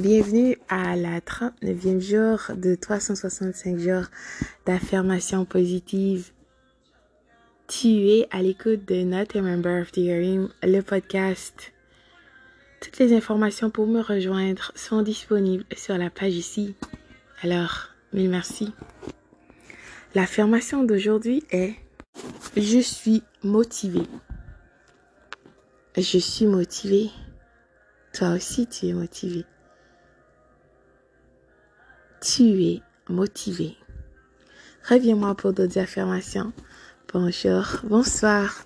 bienvenue à la 39e jour de 365 jours d'affirmation positive. Tu es à l'écoute de Not a Member of the Hearing, le podcast. Toutes les informations pour me rejoindre sont disponibles sur la page ici. Alors, mille merci. L'affirmation d'aujourd'hui est Je suis motivé. Je suis motivé. Toi aussi, tu es motivé. Tu es motivé. Reviens-moi pour d'autres affirmations. Bonjour, bonsoir.